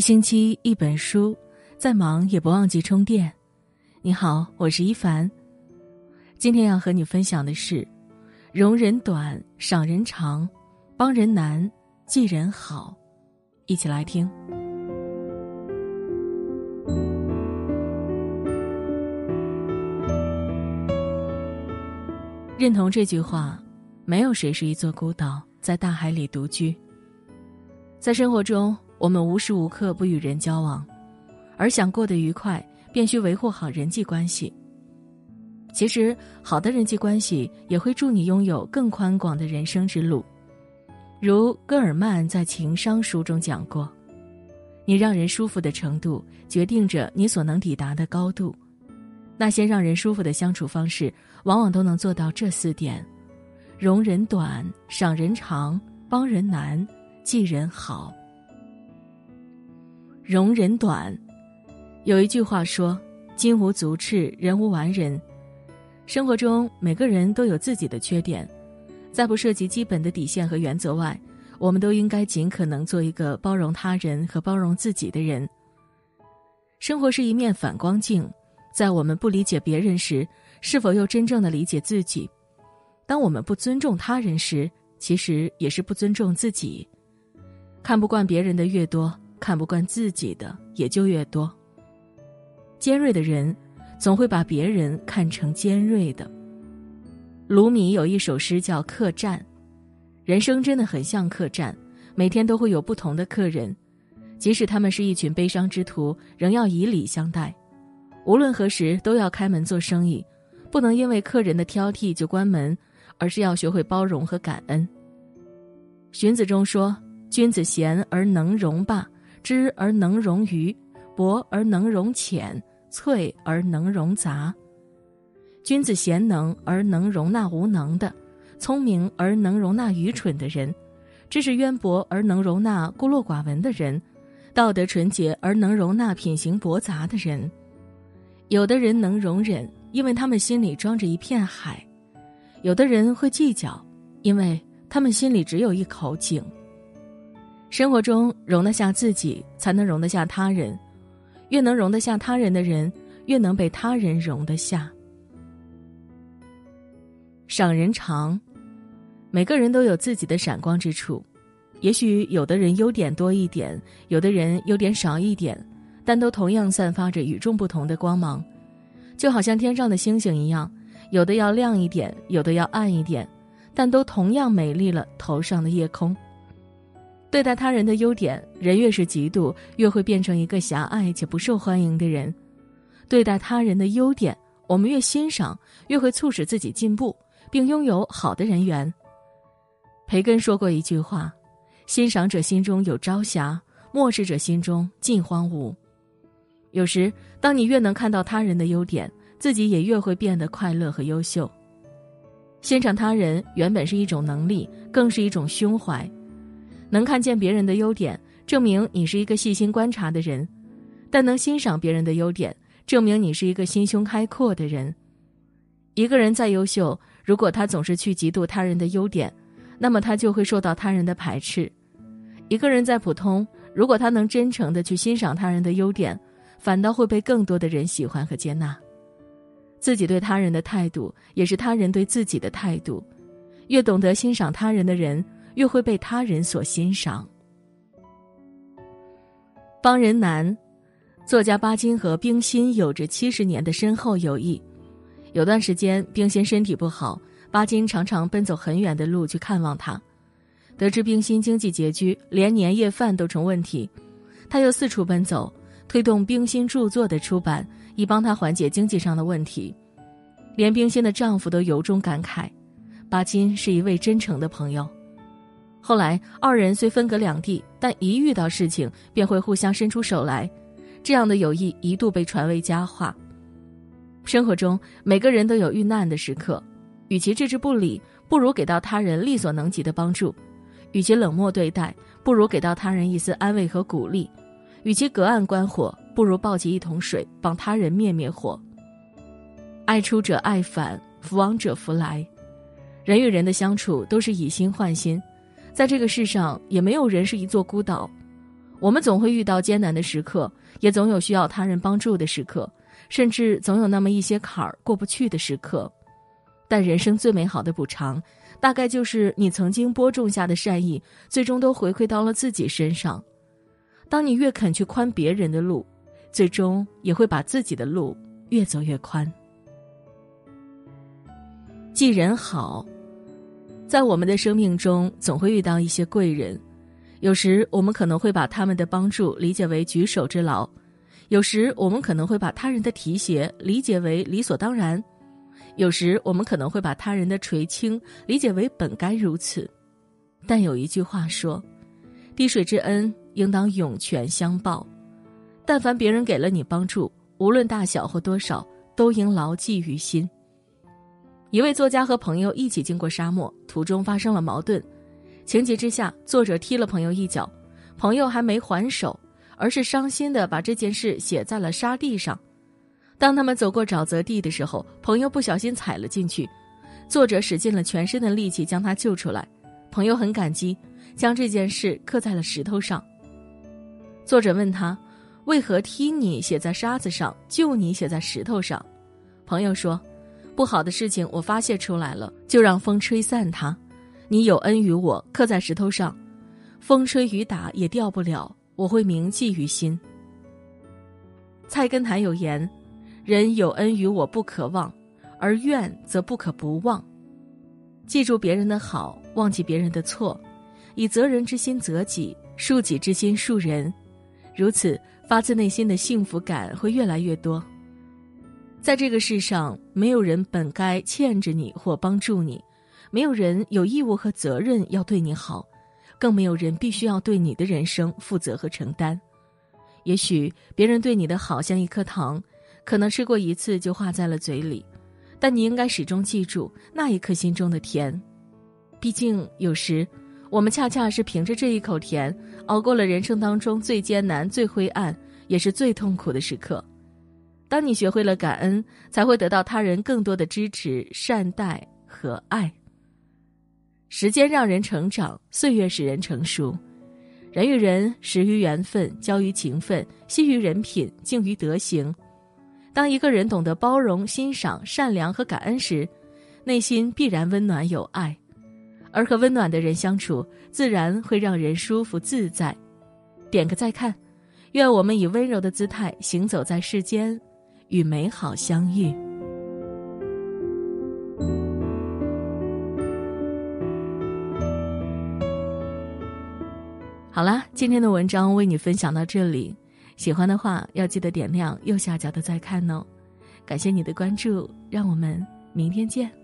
一星期一本书，再忙也不忘记充电。你好，我是一凡。今天要和你分享的是：容人短，赏人长，帮人难，记人好。一起来听。认同这句话，没有谁是一座孤岛，在大海里独居。在生活中。我们无时无刻不与人交往，而想过得愉快，便需维护好人际关系。其实，好的人际关系也会助你拥有更宽广的人生之路。如戈尔曼在《情商》书中讲过：“你让人舒服的程度，决定着你所能抵达的高度。那些让人舒服的相处方式，往往都能做到这四点：容人短，赏人长，帮人难，记人好。”容人短，有一句话说：“金无足赤，人无完人。”生活中每个人都有自己的缺点，在不涉及基本的底线和原则外，我们都应该尽可能做一个包容他人和包容自己的人。生活是一面反光镜，在我们不理解别人时，是否又真正的理解自己？当我们不尊重他人时，其实也是不尊重自己。看不惯别人的越多。看不惯自己的也就越多。尖锐的人，总会把别人看成尖锐的。卢米有一首诗叫《客栈》，人生真的很像客栈，每天都会有不同的客人，即使他们是一群悲伤之徒，仍要以礼相待。无论何时都要开门做生意，不能因为客人的挑剔就关门，而是要学会包容和感恩。荀子中说：“君子贤而能容罢。”知而能容愚，博而能容浅，脆而能容杂。君子贤能而能容纳无能的，聪明而能容纳愚蠢的人，知识渊博而能容纳孤陋寡闻的人，道德纯洁而能容纳品行驳杂的人。有的人能容忍，因为他们心里装着一片海；有的人会计较，因为他们心里只有一口井。生活中容得下自己，才能容得下他人。越能容得下他人的人，越能被他人容得下。赏人长，每个人都有自己的闪光之处。也许有的人优点多一点，有的人优点少一点，但都同样散发着与众不同的光芒。就好像天上的星星一样，有的要亮一点，有的要暗一点，但都同样美丽了头上的夜空。对待他人的优点，人越是嫉妒，越会变成一个狭隘且不受欢迎的人；对待他人的优点，我们越欣赏，越会促使自己进步，并拥有好的人缘。培根说过一句话：“欣赏者心中有朝霞，漠视者心中尽荒芜。”有时，当你越能看到他人的优点，自己也越会变得快乐和优秀。欣赏他人原本是一种能力，更是一种胸怀。能看见别人的优点，证明你是一个细心观察的人；但能欣赏别人的优点，证明你是一个心胸开阔的人。一个人再优秀，如果他总是去嫉妒他人的优点，那么他就会受到他人的排斥；一个人再普通，如果他能真诚的去欣赏他人的优点，反倒会被更多的人喜欢和接纳。自己对他人的态度，也是他人对自己的态度。越懂得欣赏他人的人。越会被他人所欣赏。帮人难，作家巴金和冰心有着七十年的深厚友谊。有段时间，冰心身体不好，巴金常常奔走很远的路去看望他。得知冰心经济拮据，连年夜饭都成问题，他又四处奔走，推动冰心著作的出版，以帮他缓解经济上的问题。连冰心的丈夫都由衷感慨，巴金是一位真诚的朋友。后来，二人虽分隔两地，但一遇到事情便会互相伸出手来，这样的友谊一度被传为佳话。生活中，每个人都有遇难的时刻，与其置之不理，不如给到他人力所能及的帮助；与其冷漠对待，不如给到他人一丝安慰和鼓励；与其隔岸观火，不如抱起一桶水帮他人灭灭火。爱出者爱返，福往者福来。人与人的相处都是以心换心。在这个世上，也没有人是一座孤岛。我们总会遇到艰难的时刻，也总有需要他人帮助的时刻，甚至总有那么一些坎儿过不去的时刻。但人生最美好的补偿，大概就是你曾经播种下的善意，最终都回馈到了自己身上。当你越肯去宽别人的路，最终也会把自己的路越走越宽。记人好，在我们的生命中总会遇到一些贵人。有时我们可能会把他们的帮助理解为举手之劳，有时我们可能会把他人的提携理解为理所当然，有时我们可能会把他人的垂青理解为本该如此。但有一句话说：“滴水之恩，应当涌泉相报。”但凡别人给了你帮助，无论大小或多少，都应牢记于心。一位作家和朋友一起经过沙漠，途中发生了矛盾。情急之下，作者踢了朋友一脚，朋友还没还手，而是伤心的把这件事写在了沙地上。当他们走过沼泽地的时候，朋友不小心踩了进去，作者使尽了全身的力气将他救出来。朋友很感激，将这件事刻在了石头上。作者问他，为何踢你写在沙子上，救你写在石头上？朋友说，不好的事情我发泄出来了，就让风吹散它。你有恩于我，刻在石头上，风吹雨打也掉不了。我会铭记于心。菜根谭有言：“人有恩于我不可忘，而怨则不可不忘。”记住别人的好，忘记别人的错，以责人之心责己，恕己之心恕人，如此发自内心的幸福感会越来越多。在这个世上，没有人本该欠着你或帮助你。没有人有义务和责任要对你好，更没有人必须要对你的人生负责和承担。也许别人对你的好像一颗糖，可能吃过一次就化在了嘴里，但你应该始终记住那一颗心中的甜。毕竟有时，我们恰恰是凭着这一口甜，熬过了人生当中最艰难、最灰暗，也是最痛苦的时刻。当你学会了感恩，才会得到他人更多的支持、善待和爱。时间让人成长，岁月使人成熟。人与人，始于缘分，交于情分，惜于人品，敬于德行。当一个人懂得包容、欣赏、善良和感恩时，内心必然温暖有爱。而和温暖的人相处，自然会让人舒服自在。点个再看，愿我们以温柔的姿态行走在世间，与美好相遇。好啦，今天的文章为你分享到这里，喜欢的话要记得点亮右下角的再看哦。感谢你的关注，让我们明天见。